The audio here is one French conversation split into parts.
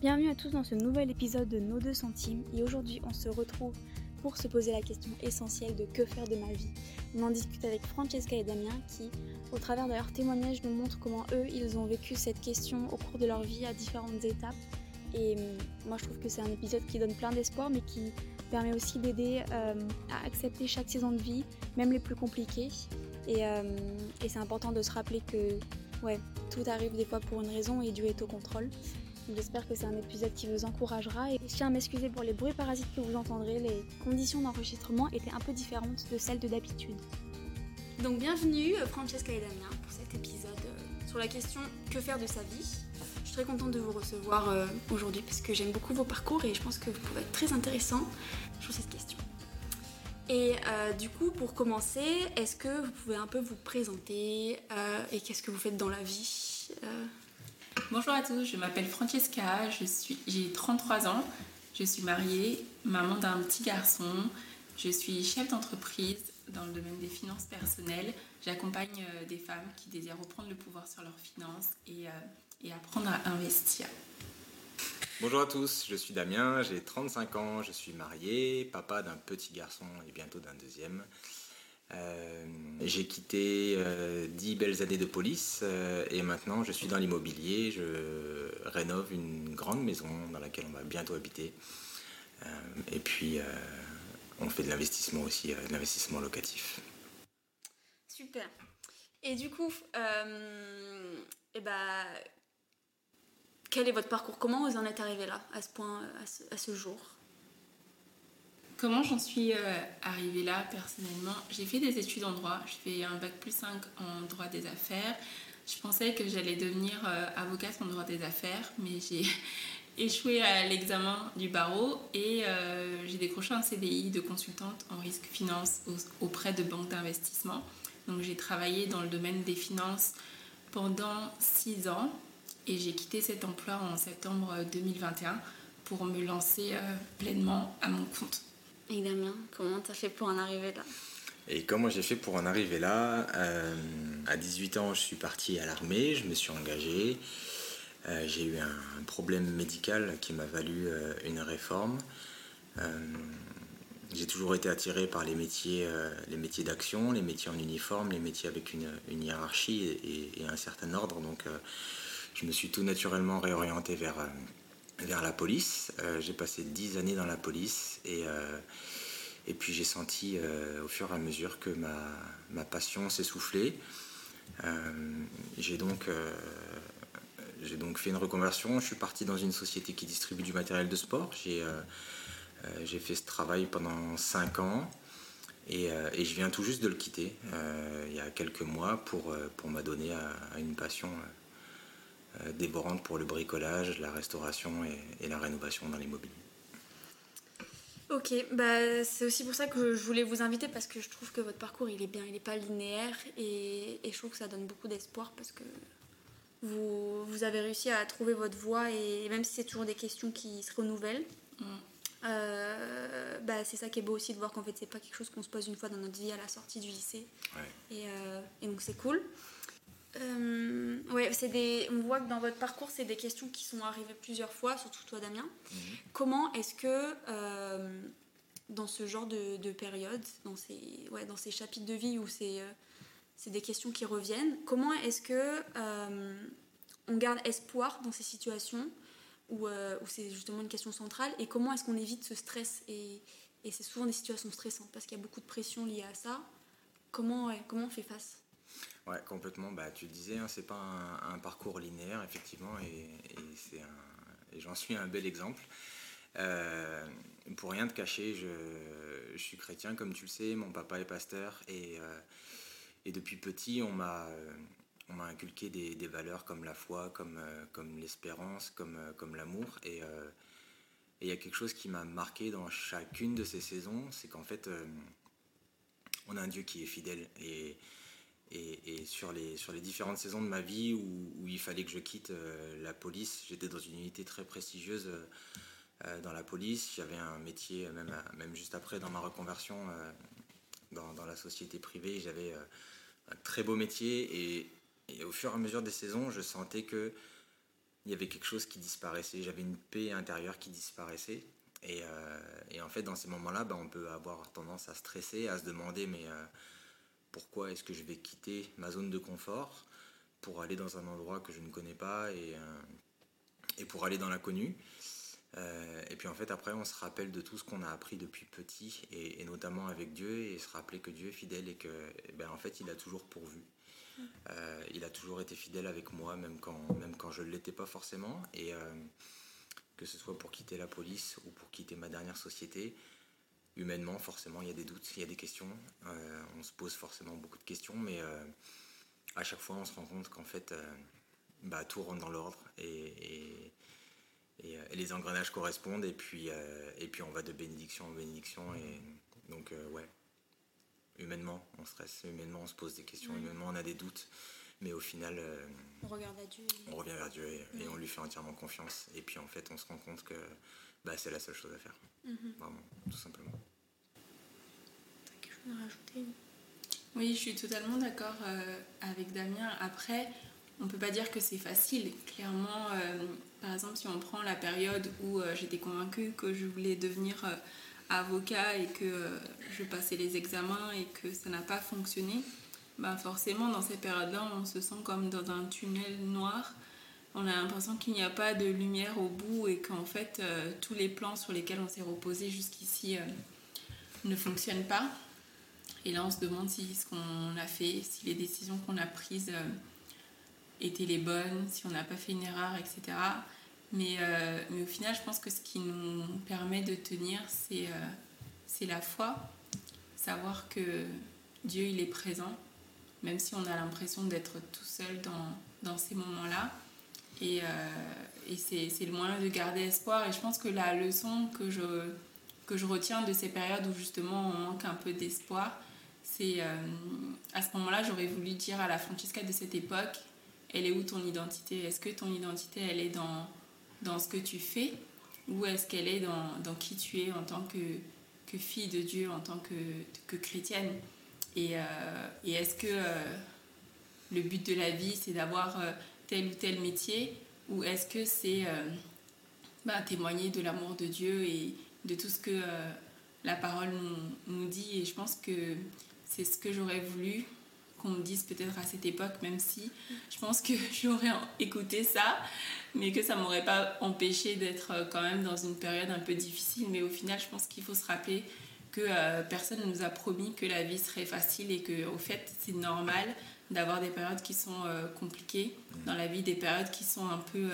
Bienvenue à tous dans ce nouvel épisode de Nos deux centimes et aujourd'hui on se retrouve pour se poser la question essentielle de que faire de ma vie. On en discute avec Francesca et Damien qui, au travers de leurs témoignages, nous montrent comment eux, ils ont vécu cette question au cours de leur vie à différentes étapes. Et hum, moi je trouve que c'est un épisode qui donne plein d'espoir mais qui permet aussi d'aider euh, à accepter chaque saison de vie, même les plus compliquées. Et, euh, et c'est important de se rappeler que ouais, tout arrive des fois pour une raison et Dieu est au contrôle. J'espère que c'est un épisode qui vous encouragera et je tiens à m'excuser pour les bruits parasites que vous entendrez. Les conditions d'enregistrement étaient un peu différentes de celles de d'habitude. Donc bienvenue Francesca et Damien pour cet épisode euh, sur la question que faire de sa vie? Je suis très contente de vous recevoir euh, aujourd'hui parce que j'aime beaucoup vos parcours et je pense que vous pouvez être très intéressant sur cette question. Et euh, du coup, pour commencer, est-ce que vous pouvez un peu vous présenter et qu'est-ce que vous faites dans la vie Bonjour à tous, je m'appelle Francesca, j'ai 33 ans, je suis mariée, maman d'un petit garçon, je suis chef d'entreprise dans le domaine des finances personnelles. J'accompagne euh, des femmes qui désirent reprendre le pouvoir sur leurs finances et, euh, apprendre à investir. Bonjour à tous, je suis Damien, j'ai 35 ans, je suis marié, papa d'un petit garçon et bientôt d'un deuxième. Euh, j'ai quitté euh, 10 belles années de police euh, et maintenant je suis dans l'immobilier. Je rénove une grande maison dans laquelle on va bientôt habiter. Euh, et puis on fait de l'investissement aussi, de l'investissement locatif. Super. Et du coup, et bah, quel est votre parcours? Comment vous en êtes arrivé là, à ce point, à ce jour? Comment j'en suis euh, arrivée là personnellement? J'ai fait des études en droit, j'ai fait un bac plus 5 en droit des affaires. Je pensais que j'allais devenir euh, avocate en droit des affaires, mais j'ai échoué à l'examen du barreau et euh, j'ai décroché un CDI de consultante en risque finance auprès de banques d'investissement. Donc j'ai travaillé dans le domaine des finances pendant 6 ans et j'ai quitté cet emploi en septembre 2021 pour me lancer pleinement à mon compte. Et Damien, comment t'as fait pour en arriver là? Et comment j'ai fait pour en arriver là? Euh, À 18 ans, je suis parti à l'armée, je me suis engagé. Euh, j'ai eu un, problème médical qui m'a valu euh, une réforme. j'ai toujours été attiré par les métiers, les métiers d'action, les métiers en uniforme, les métiers avec une, une hiérarchie et, et, un certain ordre. Donc, je me suis tout naturellement réorienté vers vers la police. Euh, j'ai passé dix années dans la police et, euh, et puis j'ai senti euh, au fur et à mesure que ma, ma passion s'essoufflait. j'ai donc, j'ai donc fait une reconversion. Je suis parti dans une société qui distribue du matériel de sport. J'ai, j'ai fait ce travail pendant cinq ans. Et, et, je viens tout juste de le quitter il y a quelques mois pour, pour m'adonner à, à, une passion euh, dévorante pour le bricolage, la restauration et, la rénovation dans l'immobilier. Ok, bah, c'est aussi pour ça que je voulais vous inviter parce que je trouve que votre parcours il est bien, il n'est pas linéaire et, et, je trouve que ça donne beaucoup d'espoir parce que vous, vous, avez réussi à trouver votre voie et même si c'est toujours des questions qui se renouvellent, mm. euh, bah, c'est ça qui est beau aussi de voir qu'en fait c'est pas quelque chose qu'on se pose une fois dans notre vie à la sortie du lycée ouais. et, euh, et, donc c'est cool. Euh, ouais, c'est des. On voit que dans votre parcours, c'est des questions qui sont arrivées plusieurs fois, surtout toi, Damien. Mhm. Comment est-ce que euh, dans ce genre de, de, période, dans ces, ouais, dans ces chapitres de vie où c'est euh, c'est des questions qui reviennent, comment est-ce que on garde espoir dans ces situations où, où c'est justement une question centrale et comment est-ce qu'on évite ce stress et, et c'est souvent des situations stressantes parce qu'il y a beaucoup de pression liée à ça. Comment, ouais, comment on fait face? Ouais, complètement. Bah, tu disais, hein, c'est pas un, parcours linéaire, effectivement, et, et, et j'en suis un bel exemple. Euh, pour rien te cacher, je, suis chrétien, comme tu le sais, mon papa est pasteur, et, euh, et depuis petit, on m'a on inculqué des, valeurs comme la foi, comme, euh, comme l'espérance, comme, comme l'amour, et il y a quelque chose qui m'a marqué dans chacune de ces saisons, c'est qu'en fait, on a un Dieu qui est fidèle, et, sur, les, différentes saisons de ma vie où, il fallait que je quitte euh, la police, j'étais dans une unité très prestigieuse euh, dans la police. J'avais un métier, même, juste après, dans ma reconversion euh, dans, la société privée, j'avais un très beau métier. Et, au fur et à mesure des saisons, je sentais que il y avait quelque chose qui disparaissait. J'avais une paix intérieure qui disparaissait. Et, et en fait, dans ces moments-là, bah, on peut avoir tendance à stresser, à se demander, mais pourquoi est-ce que je vais quitter ma zone de confort pour aller dans un endroit que je ne connais pas et, et pour aller dans l'inconnu euh, et puis en fait après on se rappelle de tout ce qu'on a appris depuis petit et, notamment avec Dieu et se rappeler que Dieu est fidèle et que eh ben, en fait il a toujours pourvu. Euh, il a toujours été fidèle avec moi même quand, même quand je ne l'étais pas forcément et euh, que ce soit pour quitter la police ou pour quitter ma dernière société, humainement forcément il y a des doutes, il y a des questions, on se pose forcément beaucoup de questions mais à chaque fois on se rend compte qu'en fait bah, tout rentre dans l'ordre et euh, et, les engrenages correspondent et puis, euh, et puis on va de bénédiction en bénédiction et donc euh, ouais. Humainement on stresse humainement on se pose des questions humainement on a des doutes mais au final on regarde à Dieu on revient vers Dieu et, on lui fait entièrement confiance. Et puis en fait on se rend compte que bah, c'est la seule chose à faire mhm. vraiment tout simplement T'as quelque chose à rajouter oui je suis totalement d'accord avec Damien après on ne peut pas dire que c'est facile. Clairement, euh, par exemple, si on prend la période où euh, j'étais convaincue que je voulais devenir euh, avocat et que je passais les examens et que ça n'a pas fonctionné, ben forcément, dans cette période-là, on se sent comme dans un tunnel noir. On a l'impression qu'il n'y a pas de lumière au bout et qu'en fait, tous les plans sur lesquels on s'est reposé jusqu'ici ne fonctionnent pas. Et là, on se demande si ce qu'on a fait, si les décisions qu'on a prises étaient les bonnes, si on n'a pas fait une erreur, etc. Mais, euh, au final, je pense que ce qui nous permet de tenir, c'est euh, c'est la foi. Savoir que Dieu, il est présent, même si on a l'impression d'être tout seul dans, dans ces moments-là. Et, euh, et c'est le moyen de garder espoir. Et je pense que la leçon que je, que je retiens de ces périodes où justement on manque un peu d'espoir, c'est à ce moment-là, j'aurais voulu dire à la Francesca de cette époque, elle est où ton identité? Est-ce que ton identité, elle est dans, dans ce que tu fais? Ou est-ce qu'elle est dans, dans, qui tu es en tant que, que fille de Dieu, en tant que, que chrétienne? Et, euh, est-ce que euh, le but de la vie, c'est d'avoir euh, tel ou tel métier ou est-ce que c'est bah, témoigner de l'amour de Dieu et de tout ce que la parole nous, dit? Et je pense que c'est ce que j'aurais voulu qu'on me dise peut-être à cette époque, même si je pense que j'aurais écouté ça, mais que ça m'aurait pas empêché d'être euh, quand même dans une période un peu difficile. Mais au final, je pense qu'il faut se rappeler que euh, personne ne nous a promis que la vie serait facile et que au fait, c'est normal d'avoir des périodes qui sont euh, compliquées dans la vie, des périodes qui sont un peu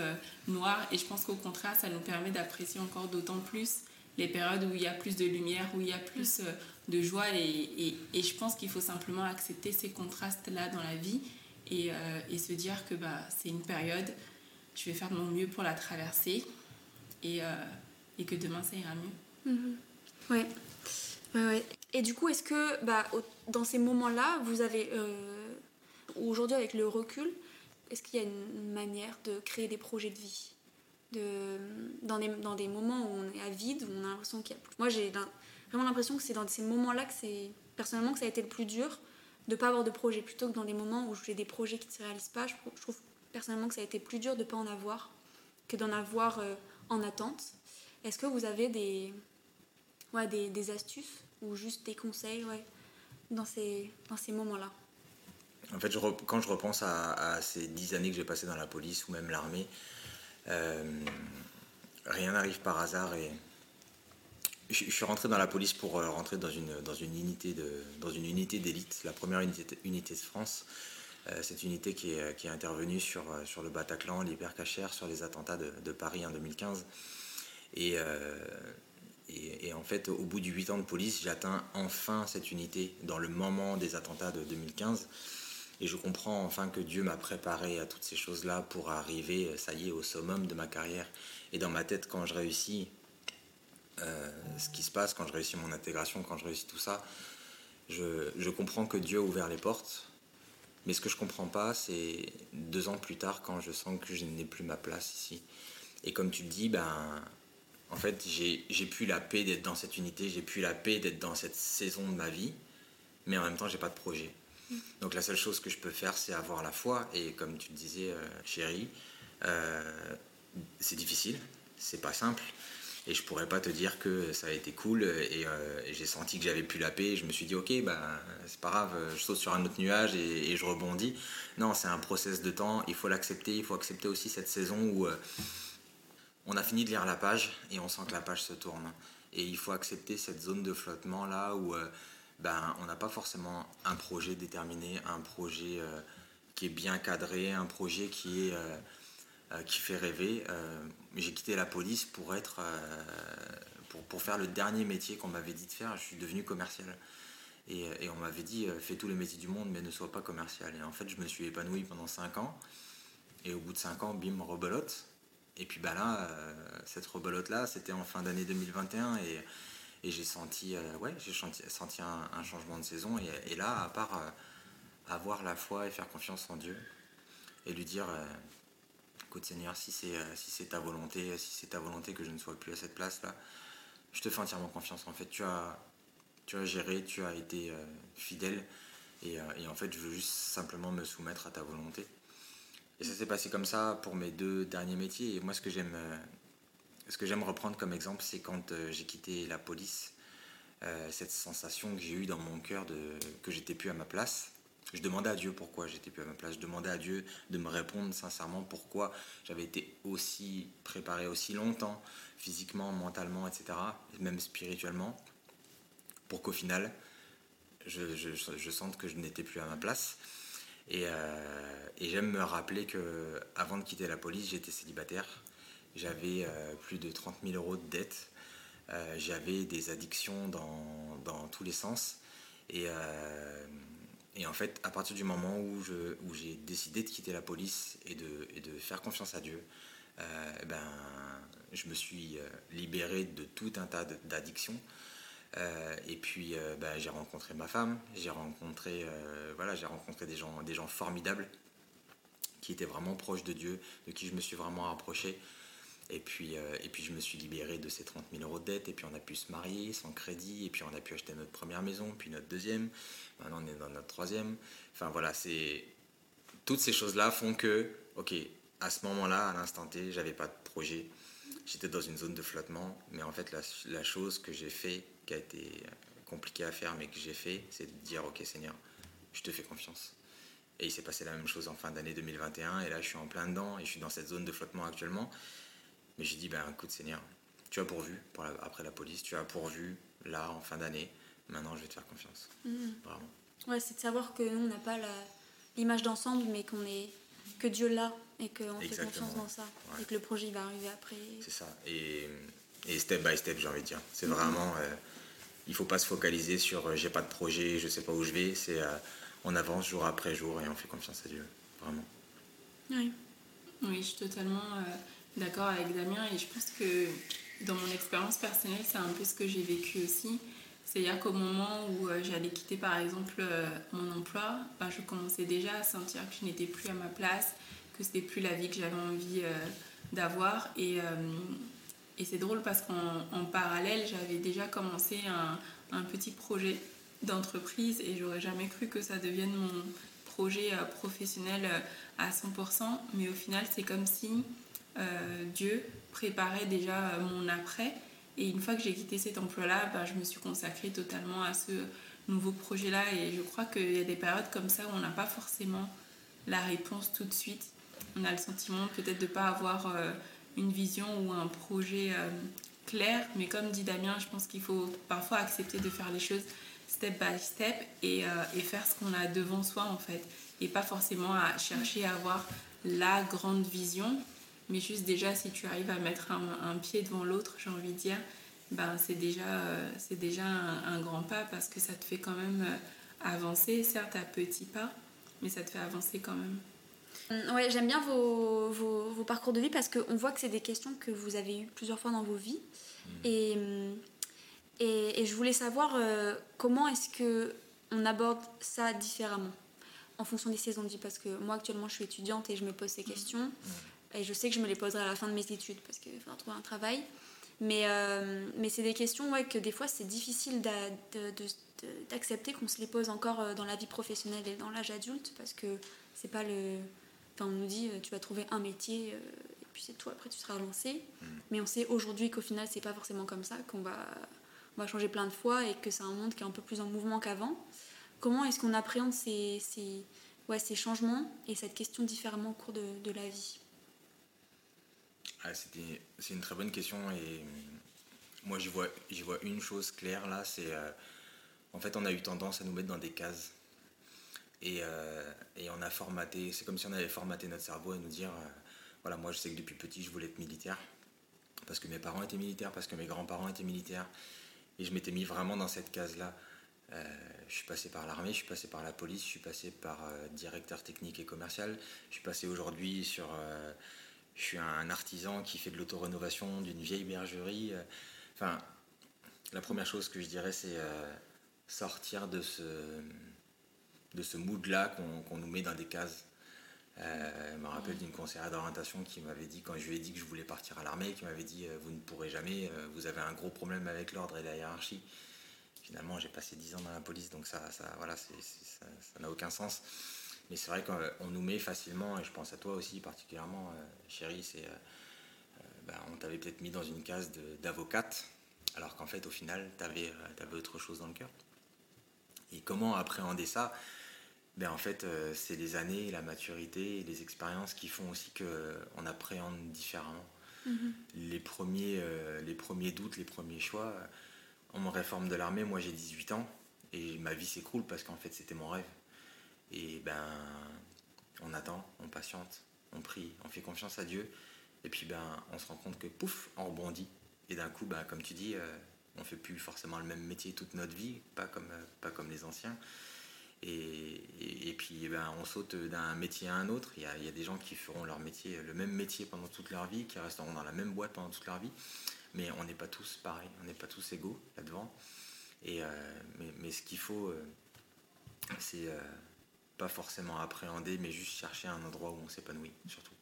noires. Et je pense qu'au contraire, ça nous permet d'apprécier encore d'autant plus les périodes où il y a plus de lumière, où il y a plus de joie et, et, je pense qu'il faut simplement accepter ces contrastes-là dans la vie et, euh, et se dire que bah, c'est une période, je vais faire de mon mieux pour la traverser et, euh, et que demain ça ira mieux. Mhm. Ouais. ouais. Ouais, Et du coup, est-ce que bah, dans ces moments-là, vous avez, euh, aujourd'hui avec le recul, est-ce qu'il y a une manière de créer des projets de vie de, dans, des, dans des moments où on est à vide, où on a l'impression qu'il y a plus. Moi, j'ai vraiment l'impression que c'est dans ces moments-là que c'est personnellement que ça a été le plus dur de pas avoir de projet plutôt que dans des moments où j'ai des projets qui ne se réalisent pas. Je, trouve personnellement que ça a été plus dur de pas en avoir que d'en avoir euh, en attente. Est-ce que vous avez des, ouais, des, des, astuces ou juste des conseils ouais, dans ces, dans ces moments-là? En fait, quand je repense à, ces dix années que j'ai passées dans la police ou même l'armée, euh, rien n'arrive par hasard et je, suis rentré dans la police pour euh, rentrer dans une, unité d'élite, la première unité, de France. Euh, cette unité qui est, qui intervenue sur, le Bataclan, l'hypercachère, sur les attentats de, Paris en 2015. Et, et, et, en fait, au bout de 8 ans de police, j'atteins enfin cette unité dans le moment des attentats de 2015. Et je comprends enfin que Dieu m'a préparé à toutes ces choses-là pour arriver, ça y est, au summum de ma carrière. Et dans ma tête, quand je réussis, euh, ce qui se passe quand je réussis mon intégration, quand je réussis tout ça, je, comprends que Dieu a ouvert les portes. Mais ce que je comprends pas, c'est deux ans plus tard, quand je sens que je n'ai plus ma place ici. Et comme tu le dis, ben, en fait, j'ai plus la paix d'être dans cette unité, j'ai plus la paix d'être dans cette saison de ma vie, mais en même temps, j'ai pas de projet. Donc la seule chose que je peux faire, c'est avoir la foi. Et comme tu le disais, euh, chérie, c'est difficile, c'est pas simple. Et je pourrais pas te dire que ça a été cool et, j'ai senti que j'avais plus la paix. Et je me suis dit, ok, bah, c'est pas grave, je saute sur un autre nuage et, je rebondis. Non, c'est un process de temps, il faut l'accepter. Il faut accepter aussi cette saison où on a fini de lire la page et on sent que la page se tourne. Et il faut accepter cette zone de flottement là où euh, ben, on n'a pas forcément un projet déterminé, un projet euh, qui est bien cadré, un projet qui, est, euh, qui fait rêver. J'ai quitté la police pour, être, pour, pour, faire le dernier métier qu'on m'avait dit de faire. Je suis devenu commercial. Et, on m'avait dit, fais tous les métiers du monde, mais ne sois pas commercial. Et en fait, je me suis épanoui pendant 5 ans. Et au bout de 5 ans, bim, rebelote. Et puis bah là, euh, cette rebelote-là, c'était en fin d'année 2021 et, et j'ai senti, euh, ouais, j'ai senti, un, changement de saison. Et, là, à part euh, avoir la foi et faire confiance en Dieu et lui dire, écoute Seigneur, si c'est si ta volonté, si c'est ta volonté que je ne sois plus à cette place-là, je te fais entièrement confiance. En fait, tu as, tu as géré, tu as été fidèle. Et, et en fait, je veux juste simplement me soumettre à ta volonté. Et ça s'est passé comme ça pour mes deux derniers métiers. Et moi, ce que j'aime, euh, ce que j'aime reprendre comme exemple, c'est quand euh, j'ai quitté la police, euh, cette sensation que j'ai eue dans mon cœur de que j'étais plus à ma place. Je demandais à Dieu pourquoi j'étais plus à ma place. Je demandais à Dieu de me répondre sincèrement pourquoi j'avais été aussi préparé aussi longtemps, physiquement, mentalement, etc., même spirituellement, pour qu'au final, je, sente que je n'étais plus à ma place. Euh, et, j'aime me rappeler que avant de quitter la police, j'étais célibataire. J'avais euh, plus de 30 000 euros de dettes. Euh, j'avais des addictions dans, dans, tous les sens. Et, et, en fait, à partir du moment où, où j'ai décidé de quitter la police et de, et de faire confiance à Dieu, ben, je me suis libéré de tout un tas d'addictions. Euh, et puis euh, bah, j'ai rencontré ma femme, j'ai rencontré, euh, voilà, rencontré des gens, des gens formidables qui étaient vraiment proches de Dieu, de qui je me suis vraiment rapproché. Et puis, et puis je me suis libéré de ces 30 000 euros de dette, et puis on a pu se marier sans crédit, et puis on a pu acheter notre première maison, puis notre deuxième, maintenant on est dans notre troisième. Enfin voilà, c'est toutes ces choses-là font que, ok, à ce moment-là, à l'instant T, j'avais pas de projet, j'étais dans une zone de flottement, mais en fait la, la chose que j'ai fait qui a été compliqué à faire, mais que j'ai fait, c'est de dire Ok, Seigneur, je te fais confiance. Et il s'est passé la même chose en fin d'année 2021, et là je suis en plein dedans, et je suis dans cette zone de flottement actuellement. Mais j'ai dit Ben écoute, Seigneur, tu as pourvu pour après la police, tu as pourvu là en fin d'année, maintenant je vais te faire confiance. Mhm. Vraiment. Ouais, c'est de savoir que nous, on n'a pas l'image d'ensemble, mais qu'on est que Dieu là et qu'on fait confiance dans ça et que le projet va arriver après. C'est ça. Et, et, step by step, j'ai envie de dire. C'est mhm. vraiment. Euh, il faut pas se focaliser sur euh, j'ai pas de projet, je sais pas où je vais. C'est euh, on avance jour après jour et on fait confiance à Dieu, vraiment. Oui. Oui, je suis totalement euh, d'accord avec Damien et je pense que dans mon expérience personnelle, c'est un peu ce que j'ai vécu aussi. C'est-à-dire qu'au moment où j'allais quitter par exemple mon emploi, bah, je commençais déjà à sentir que je n'étais plus à ma place, que c'était plus la vie que j'avais envie d'avoir et c'est drôle parce qu'en parallèle, j'avais déjà commencé un, petit projet d'entreprise et j'aurais jamais cru que ça devienne mon projet euh, professionnel euh, à 100%. Mais au final, c'est comme si euh, Dieu préparait déjà mon après. Et une fois que j'ai quitté cet emploi-là, bah, je me suis consacrée totalement à ce nouveau projet-là. Et je crois qu'il y a des périodes comme ça où on n'a pas forcément la réponse tout de suite. On a le sentiment peut-être de ne pas avoir une vision ou un projet euh, clair. Mais comme dit Damien, je pense qu'il faut parfois accepter de faire les choses step by step et, euh, et faire ce qu'on a devant soi en fait. Et pas forcément à chercher à avoir la grande vision, mais juste déjà si tu arrives à mettre un, pied devant l'autre, j'ai envie de dire, ben c'est déjà, euh, c'est déjà un, grand pas parce que ça te fait quand même avancer, certes à petits pas, mais ça te fait avancer quand même. Mm, ouais, j'aime bien vos, vos, vos, parcours de vie parce qu'on voit que c'est des questions que vous avez eues plusieurs fois dans vos vies. Mm. Et, mm, et, et, je voulais savoir euh, comment est-ce que on aborde ça différemment en fonction des saisons de vie? Parce que moi, actuellement, je suis étudiante et je me pose ces questions. Et je sais que je me les poserai à la fin de mes études parce qu'il faudra trouver un travail. Mais, euh, mais c'est des questions ouais, que des fois, c'est difficile d'accepter qu'on se les pose encore euh, dans la vie professionnelle et dans l'âge adulte parce que c'est pas le on nous dit tu vas trouver un métier et puis c'est tout, après tu seras lancé. Mm. Mais on sait aujourd'hui qu'au final, c'est pas forcément comme ça, qu'on va, on va changer plein de fois et que c'est un monde qui est un peu plus en mouvement qu'avant. Comment est-ce qu'on appréhende ces, ces, ouais, ces changements et cette question différemment au cours de, de la vie? Ah, C'est une très bonne question et moi j'y vois, une chose claire là, c'est euh, en fait on a eu tendance à nous mettre dans des cases. Et, euh, et on a formaté, c'est comme si on avait formaté notre cerveau et nous dire, euh, voilà, moi je sais que depuis petit je voulais être militaire, parce que mes parents étaient militaires, parce que mes grands-parents étaient militaires, et je m'étais mis vraiment dans cette case-là. je suis passé par l'armée, je suis passé par la police, je suis passé par directeur technique et commercial, je suis passé aujourd'hui sur... je suis un artisan qui fait de l'autorénovation d'une vieille bergerie. Enfin, la première chose que je dirais, c'est euh, sortir de ce, de ce mood-là qu'on nous met dans des cases. Euh, je me rappelle d'une conseillère d'orientation qui m'avait dit, quand je lui ai dit que je voulais partir à l'armée, qui m'avait dit euh, Vous ne pourrez jamais, vous avez un gros problème avec l'ordre et la hiérarchie. Finalement, j'ai passé 10 ans dans la police, donc ça ça voilà, ça n'a aucun sens. Mais c'est vrai qu'on nous met facilement, et je pense à toi aussi particulièrement, chérie, c'est bah, on t'avait peut-être mis dans une case d'avocate, alors qu'en fait, au final, tu avais, euh, autre chose dans le cœur. Et comment appréhender ça? Ben, En fait, euh, c'est les années, la maturité et les expériences qui font aussi qu'on euh, appréhende différemment. Mm-hmm. les, premiers, les premiers doutes, les premiers choix, on me réforme de l'armée, moi j'ai 18 ans, et ma vie s'écroule parce qu'en fait, c'était mon rêve. Et ben, on attend, on patiente, on prie, on fait confiance à Dieu. Et puis ben, on se rend compte que pouf, on rebondit. Et d'un coup, ben, comme tu dis, euh, on fait plus forcément le même métier toute notre vie, pas comme, euh, pas comme les anciens. Et, puis ben, on saute d'un métier à un autre. Il y, a, des gens qui feront leur métier, le même métier pendant toute leur vie, qui resteront dans la même boîte pendant toute leur vie. Mais on n'est pas tous pareils, on n'est pas tous égaux là-devant. Et, euh, mais, ce qu'il faut, c'est pas forcément appréhender, mais juste chercher un endroit où on s'épanouit, surtout.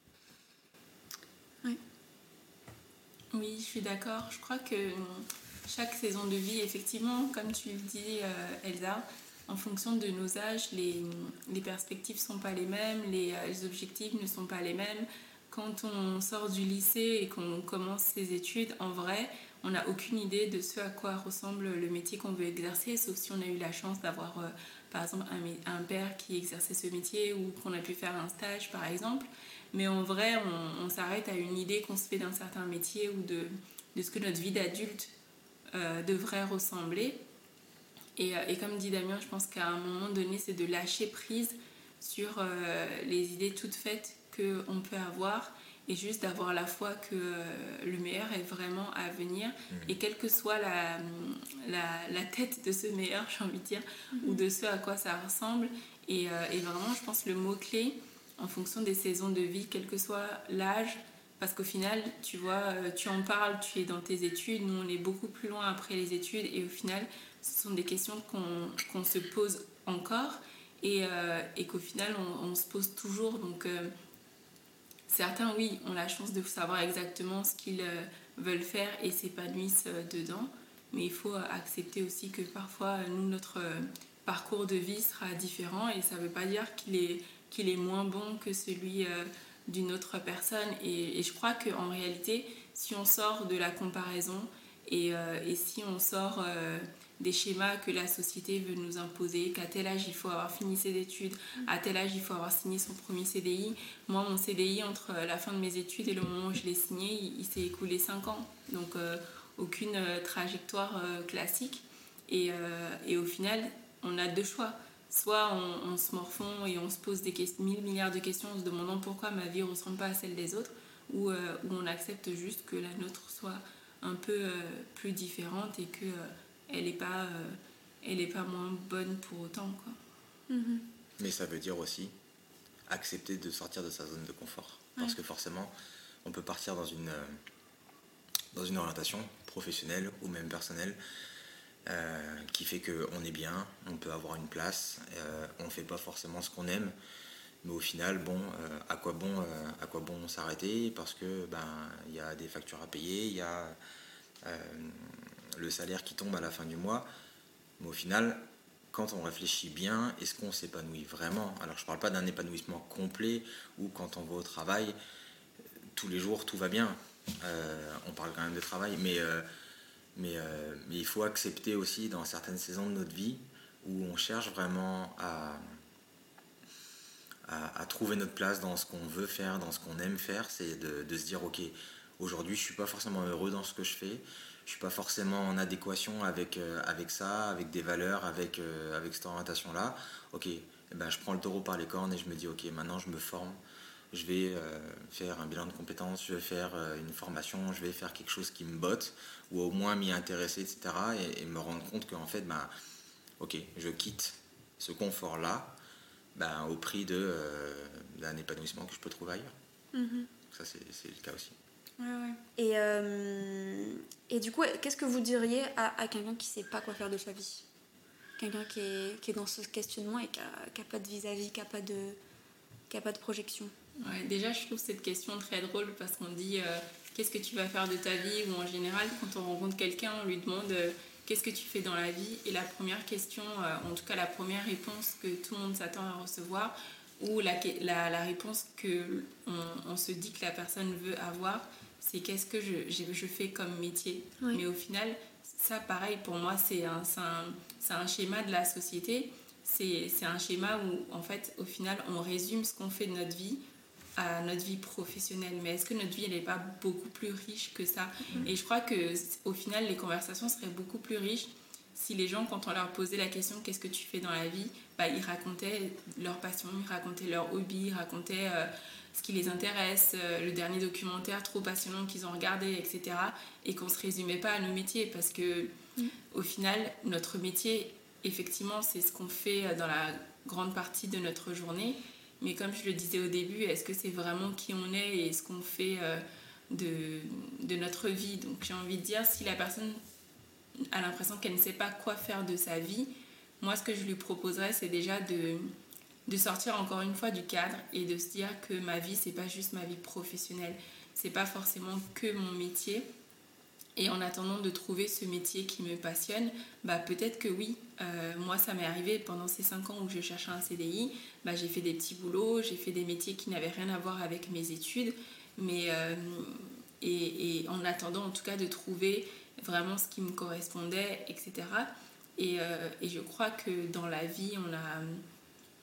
Oui. Oui, je suis d'accord. Je crois que chaque saison de vie, effectivement, comme tu le dis, euh, Elsa, en fonction de nos âges, les, les perspectives ne sont pas les mêmes, les, euh, les, objectifs ne sont pas les mêmes. Quand on sort du lycée et qu'on commence ses études, en vrai, on n'a aucune idée de ce à quoi ressemble le métier qu'on veut exercer, sauf si on a eu la chance d'avoir, euh, par exemple, un, père qui exerçait ce métier ou qu'on a pu faire un stage, par exemple. Mais en vrai, on, s'arrête à une idée qu'on se fait d'un certain métier ou de, ce que notre vie d'adulte euh, devrait ressembler. Et, euh, et, comme dit Damien, je pense qu'à un moment donné, c'est de lâcher prise sur euh, les idées toutes faites qu'on peut avoir et juste d'avoir la foi que le meilleur est vraiment à venir. Mmh. Et quelle que soit la, la, la, tête de ce meilleur, j'ai envie de dire, mmh. ou de ce à quoi ça ressemble. Et, et vraiment, je pense le mot-clé, en fonction des saisons de vie, quel que soit l'âge. Parce qu'au final, tu vois, euh, tu en parles, tu es dans tes études, nous on est beaucoup plus loin après les études et au final, ce sont des questions qu'on se pose encore et, euh, et qu'au final, on, se pose toujours. Donc, euh, certains, oui, ont la chance de savoir exactement ce qu'ils veulent faire et s'épanouissent dedans. Mais il faut accepter aussi que parfois, nous, notre parcours de vie sera différent et ça ne veut pas dire qu'il est est moins bon que celui euh, d'une autre personne. Et, je crois qu'en réalité, si on sort de la comparaison et, euh, si on sort euh, des schémas que la société veut nous imposer, qu'à tel âge il faut avoir fini ses études, à tel âge il faut avoir signé son premier CDI. Moi, mon CDI, entre la fin de mes études et le moment où je l'ai signé, il, s'est écoulé 5 ans. Donc, aucune trajectoire classique. Et, et, au final, on a deux choix soit on, se morfond et on se pose des mille milliards de questions en se demandant pourquoi ma vie ne ressemble pas à celle des autres, ou, euh, on accepte juste que la nôtre soit un peu euh, plus différente et qu'elle euh, n'est pas, elle pas moins bonne pour autant. Quoi. Mm-hmm. Mais ça veut dire aussi accepter de sortir de sa zone de confort. Parce que forcément, on peut partir dans une, dans une orientation professionnelle ou même personnelle euh, qui fait qu'on est bien, on peut avoir une place, euh, on ne fait pas forcément ce qu'on aime, mais au final, bon, euh, à quoi bon, à quoi bon s'arrêter Parce que ben il y a des factures à payer, il y a le salaire qui tombe à la fin du mois, mais au final, quand on réfléchit bien, est-ce qu'on s'épanouit vraiment? Alors je ne parle pas d'un épanouissement complet où quand on va au travail, tous les jours tout va bien. Euh, on parle quand même de travail, mais, euh, euh, mais, il faut accepter aussi dans certaines saisons de notre vie où on cherche vraiment à, à, trouver notre place dans ce qu'on veut faire, dans ce qu'on aime faire, c'est de, de, se dire ok, aujourd'hui je ne suis pas forcément heureux dans ce que je fais, je suis pas forcément en adéquation avec, euh, avec ça, avec des valeurs, avec, euh, avec cette orientation-là. Ok, eh ben, je prends le taureau par les cornes et je me dis, ok, maintenant je me forme, je vais euh, faire un bilan de compétences, je vais faire une formation, je vais faire quelque chose qui me botte, ou au moins m'y intéresser, etc. Et, me rendre compte qu'en fait, ben, ok, je quitte ce confort-là ben, au prix d'un épanouissement que je peux trouver ailleurs. Mm-hmm. Ça, c'est le cas aussi. Et, euh, et du coup, qu'est-ce que vous diriez à, à quelqu'un qui ne sait pas quoi faire de sa vie? Quelqu'un qui est, qui est, dans ce questionnement et qui n'a pas de vis-à-vis, qui n'a pas, de, qui a pas de projection? Ouais, Déjà, je trouve cette question très drôle parce qu'on dit euh, qu'est-ce que tu vas faire de ta vie? Ou en général, quand on rencontre quelqu'un, on lui demande euh, qu'est-ce que tu fais dans la vie? Et la première question, en tout cas la première réponse que tout le monde s'attend à recevoir, ou la, la, la réponse que on, on, se dit que la personne veut avoir, c'est qu'est-ce que je, je, fais comme métier. Mais au final, ça, pareil, pour moi, c'est un, un, un, schéma de la société. C'est un schéma où, en fait, au final, on résume ce qu'on fait de notre vie à notre vie professionnelle. Mais est-ce que notre vie, elle n'est pas beaucoup plus riche que ça? Mm-hmm. Et je crois que au final, les conversations seraient beaucoup plus riches si les gens, quand on leur posait la question qu'est-ce que tu fais dans la vie, bah, ils racontaient leur passion, ils racontaient leur hobby, ils racontaient euh, ce qui les intéresse, euh, le dernier documentaire trop passionnant qu'ils ont regardé, etc. Et qu'on ne se résumait pas à nos métiers parce que mm. au final, notre métier, effectivement, c'est ce qu'on fait euh, dans la grande partie de notre journée. Mais comme je le disais au début, est-ce que c'est vraiment qui on est et ce qu'on fait euh, de, de notre vie? Donc j'ai envie de dire, si la personne a l'impression qu'elle ne sait pas quoi faire de sa vie, moi ce que je lui proposerais, c'est déjà de de sortir encore une fois du cadre et de se dire que ma vie c'est pas juste ma vie professionnelle. C'est pas forcément que mon métier. Et en attendant de trouver ce métier qui me passionne bah peut-être que oui euh, moi ça m'est arrivé pendant ces 5 ans où je cherchais un CDI bah, j'ai fait des petits boulots j'ai fait des métiers qui n'avaient rien à voir avec mes études. Mais euh, et, en attendant en tout cas de trouver vraiment ce qui me correspondait etc et, euh, et je crois que dans la vie on a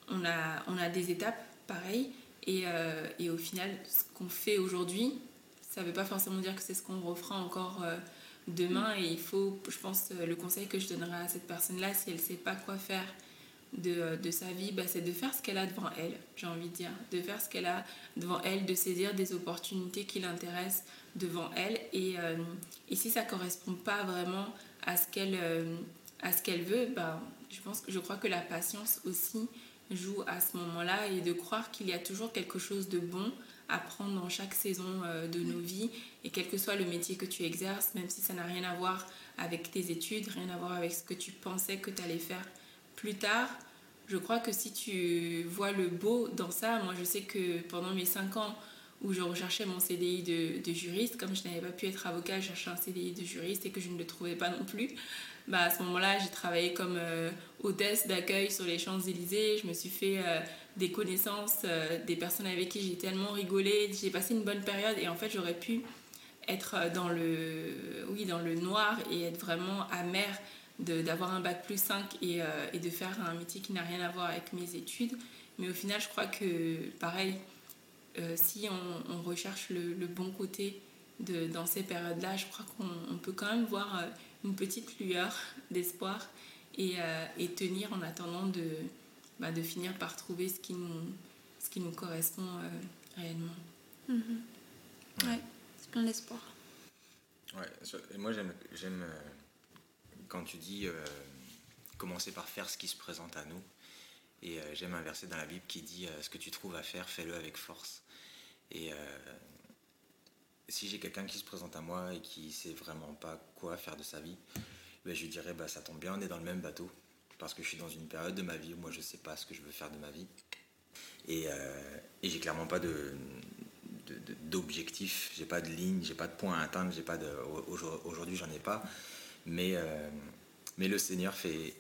on a, des étapes pareilles. Et, euh, et au final, ce qu'on fait aujourd'hui, ça ne veut pas forcément dire que c'est ce qu'on refera encore euh, demain. Et il faut, je pense, euh, le conseil que je donnerai à cette personne-là, si elle ne sait pas quoi faire de, sa vie, bah, c'est de faire ce qu'elle a devant elle, j'ai envie de dire. De faire ce qu'elle a devant elle, de saisir des opportunités qui l'intéressent devant elle. Et, si ça ne correspond pas vraiment à ce qu'elle à ce qu'elle veut, bah, je, pense, je crois que la patience aussi joue à ce moment-là et de croire qu'il y a toujours quelque chose de bon à prendre dans chaque saison euh, de nos vies. Et quel que soit le métier que tu exerces, même si ça n'a rien à voir avec tes études, rien à voir avec ce que tu pensais que tu allais faire plus tard, je crois que si tu vois le beau dans ça, moi je sais que pendant mes 5 ans où je recherchais mon CDI de, de juriste, comme je n'avais pas pu être avocat, je cherchais un CDI de juriste et que je ne le trouvais pas non plus, bah, à ce moment-là, j'ai travaillé comme euh, hôtesse d'accueil sur les Champs-Élysées. Je me suis fait euh, des connaissances, euh, des personnes avec qui j'ai tellement rigolé. J'ai passé une bonne période et en fait, j'aurais pu être dans le, oui, dans le noir et être vraiment amère d'avoir un bac plus 5 et, et, de faire un métier qui n'a rien à voir avec mes études. Mais au final, je crois que, pareil, si on, recherche le, le, bon côté de, dans ces périodes-là, je crois qu'on peut quand même voir une petite lueur d'espoir et, euh, et, tenir en attendant de, bah, de finir par trouver ce qui nous, ce qui nous correspond euh, réellement. Mm-hmm. Ouais, c'est plein d'espoir. Ouais, et moi j'aime, j'aime euh, quand tu dis commencer par faire ce qui se présente à nous. Et j'aime un verset dans la Bible qui dit ce que tu trouves à faire, fais-le avec force. Et si j'ai quelqu'un qui se présente à moi et qui sait vraiment pas quoi faire de sa vie, ben je lui dirais bah, ça tombe bien, on est dans le même bateau. Parce que je suis dans une période de ma vie où moi je sais pas ce que je veux faire de ma vie. Et, euh, et j'ai clairement pas de, d'objectif, j'ai pas de ligne, j'ai pas de point à atteindre, j'ai pas aujourd'hui j'en ai pas. Mais, euh, le Seigneur fait,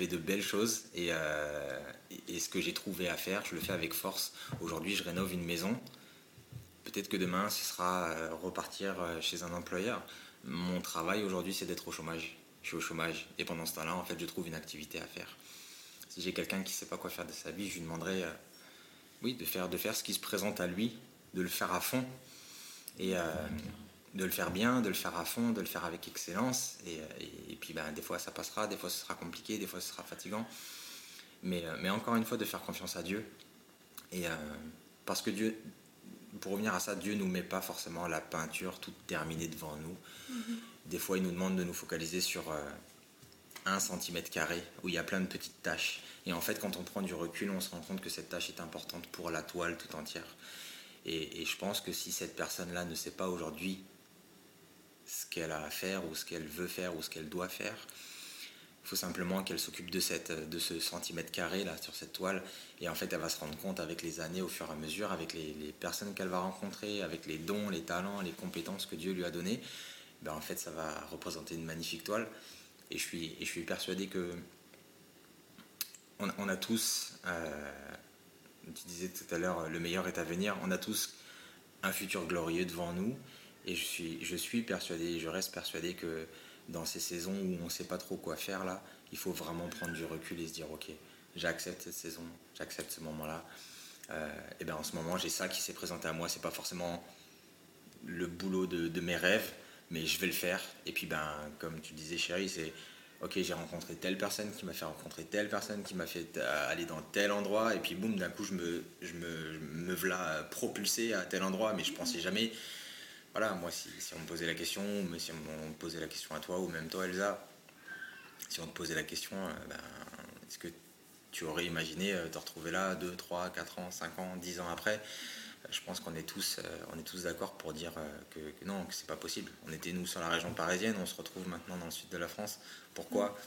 de belles choses et, et, ce que j'ai trouvé à faire, je le fais avec force. Aujourd'hui, je rénove une maison. Peut-être que demain, ce sera repartir chez un employeur. Mon travail aujourd'hui, c'est d'être au chômage. Je suis au chômage et pendant ce temps-là, en fait, je trouve une activité à faire. Si j'ai quelqu'un qui ne sait pas quoi faire de sa vie, je lui demanderai, oui, de faire, ce qui se présente à lui, de le faire à fond et de le faire bien, de le faire à fond, de le faire avec excellence. Et, puis ben, des fois ça passera, des fois ce sera compliqué, des fois ce sera fatigant. Mais, euh, encore une fois, de faire confiance à Dieu. Euh, parce que Dieu, pour revenir à ça, Dieu ne nous met pas forcément la peinture toute terminée devant nous. Mm-hmm. Des fois, il nous demande de nous focaliser sur euh, un centimètre carré où il y a plein de petites tâches. Et en fait, quand on prend du recul, on se rend compte que cette tâche est importante pour la toile tout entière. Et, et je pense que si cette personne-là ne sait pas aujourd'hui ce qu'elle a à faire ou ce qu'elle veut faire ou ce qu'elle doit faire. Il faut simplement qu'elle s'occupe de, cette, de ce centimètre carré là sur cette toile. Et en fait elle va se rendre compte avec les années au fur et à mesure, avec les, personnes qu'elle va rencontrer, avec les dons, les talents, les compétences que Dieu lui a données, ben en fait ça va représenter une magnifique toile. Et je suis, et je suis persuadé que on, a tous, euh, tu disais tout à l'heure, le meilleur est à venir, on a tous un futur glorieux devant nous. Et je suis, je suis persuadé, je reste persuadé que dans ces saisons où on ne sait pas trop quoi faire, là, il faut vraiment prendre du recul et se dire, ok, j'accepte cette saison, j'accepte ce moment-là. Euh, et bien en ce moment, j'ai ça qui s'est présenté à moi. C'est pas forcément le boulot de, mes rêves, mais je vais le faire. Et puis, ben, comme tu disais, chérie, c'est ok, j'ai rencontré telle personne qui m'a fait rencontrer telle personne qui m'a fait aller dans tel endroit. Et puis, boum, d'un coup, je me, je me, propulsé à tel endroit, mais je pensais jamais voilà, moi, si, on me posait la question, mais si on me posait la question à toi, ou même toi, Elsa, si on te posait la question, euh, ben, est-ce que tu aurais imaginé euh, te retrouver là 2, 3, 4 ans, 5 ans, 10 ans après euh, Je pense qu'on est tous, est tous d'accord pour dire que, non, que c'est pas possible. On était nous sur la région parisienne, on se retrouve maintenant dans le sud de la France. Pourquoi?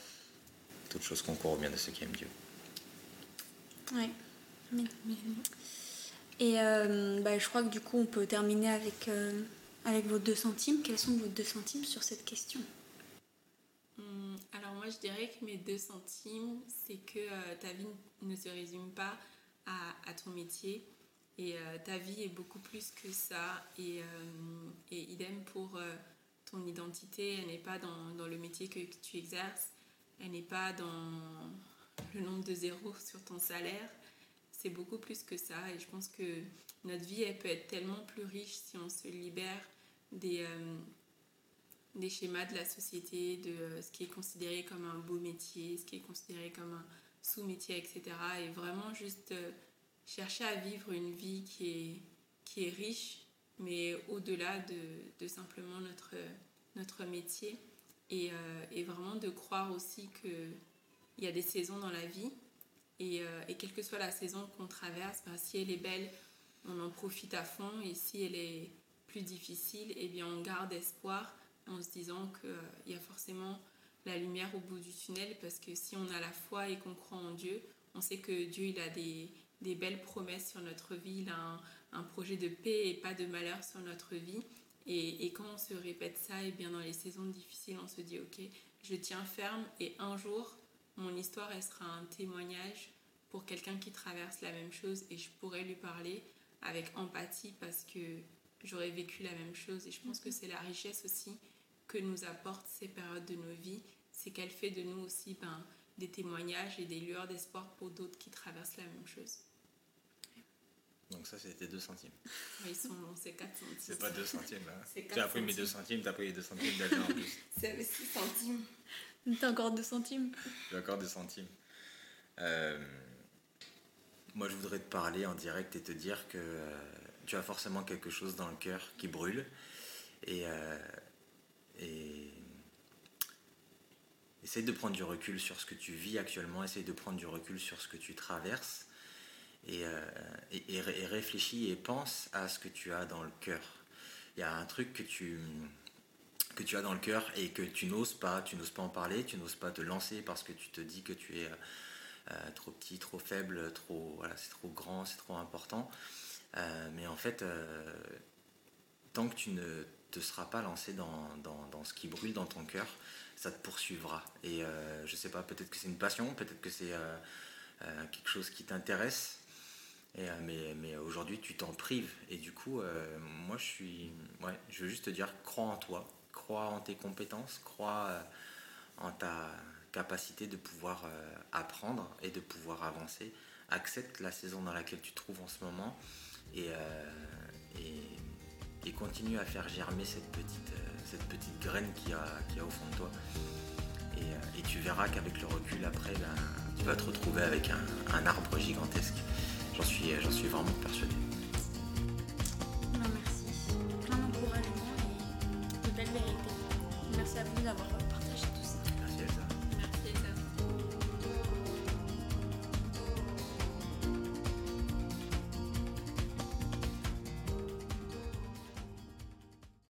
Toute chose concourt au bien de ceux qui aiment Dieu. Oui. Et bah, je crois que du coup, on peut terminer avec avec vos deux centimes. Quels sont vos deux centimes sur cette question hum, Alors moi je dirais que mes deux centimes, c'est que euh, ta vie ne se résume pas à, ton métier et euh, ta vie est beaucoup plus que ça et, euh, idem pour ton identité, elle n'est pas dans, le métier que tu exerces, elle n'est pas dans le nombre de zéros sur ton salaire, c'est beaucoup plus que ça et je pense que notre vie, elle peut être tellement plus riche si on se libère des, euh, des schémas de la société, de euh, ce qui est considéré comme un beau métier, ce qui est considéré comme un sous-métier, etc. Et vraiment juste euh, chercher à vivre une vie qui est, qui est riche, mais au-delà de, de, simplement notre, notre métier. Et, et, vraiment de croire aussi qu'il y a des saisons dans la vie. Et, et quelle que soit la saison qu'on traverse, ben, si elle est belle, on en profite à fond. Et si elle est plus difficile, eh bien on garde espoir en se disant qu'il euh, y a forcément la lumière au bout du tunnel. Parce que si on a la foi et qu'on croit en Dieu, on sait que Dieu il a des, belles promesses sur notre vie, il a un, projet de paix et pas de malheur sur notre vie. Et, quand on se répète ça, eh bien dans les saisons difficiles, on se dit ok, je tiens ferme. Et un jour, mon histoire elle sera un témoignage pour quelqu'un qui traverse la même chose et je pourrais lui parler avec empathie parce que j'aurais vécu la même chose. Et je pense que mhm. c'est la richesse aussi que nous apportent ces périodes de nos vies, c'est qu'elle fait de nous aussi ben, des témoignages et des lueurs d'espoir pour d'autres qui traversent la même chose. Donc ça, c'était 2 centimes. Oui, c'est 4 centimes. C'est pas 2 centimes, là. J'ai appris mes 2 centimes, t'as pris les 2 centimes d'Alger en plus. C'est 6 centimes. T'as encore 2 centimes J'ai encore 2 centimes. Euh, moi, je voudrais te parler en direct et te dire que... Euh, tu as forcément quelque chose dans le cœur qui brûle. Et, euh, essaye de prendre du recul sur ce que tu vis actuellement, essaye de prendre du recul sur ce que tu traverses. Et, et, réfléchis et pense à ce que tu as dans le cœur. Il y a un truc que tu, que tu as dans le cœur et que tu n'oses pas, tu n'oses pas en parler, tu n'oses pas te lancer parce que tu te dis que tu es euh, trop petit, trop faible, trop, voilà, c'est trop grand, c'est trop important. Euh, mais en fait, euh, tant que tu ne te sera pas lancé dans, dans, ce qui brûle dans ton cœur, ça te poursuivra. Et euh, je sais pas, peut-être que c'est une passion, peut-être que c'est euh, euh, quelque chose qui t'intéresse. mais, mais aujourd'hui, tu t'en prives. Et du coup, moi, je suis. Ouais, je veux juste te dire, crois en toi, crois en tes compétences, crois en ta capacité de pouvoir apprendre et de pouvoir avancer. Accepte la saison dans laquelle tu te trouves en ce moment et, et continue à faire germer cette petite, euh, graine qu'il y, a, au fond de toi. Et, euh, tu verras qu'avec le recul, après, ben, tu vas te retrouver avec un, arbre gigantesque. J'en suis, j'en suis vraiment persuadé.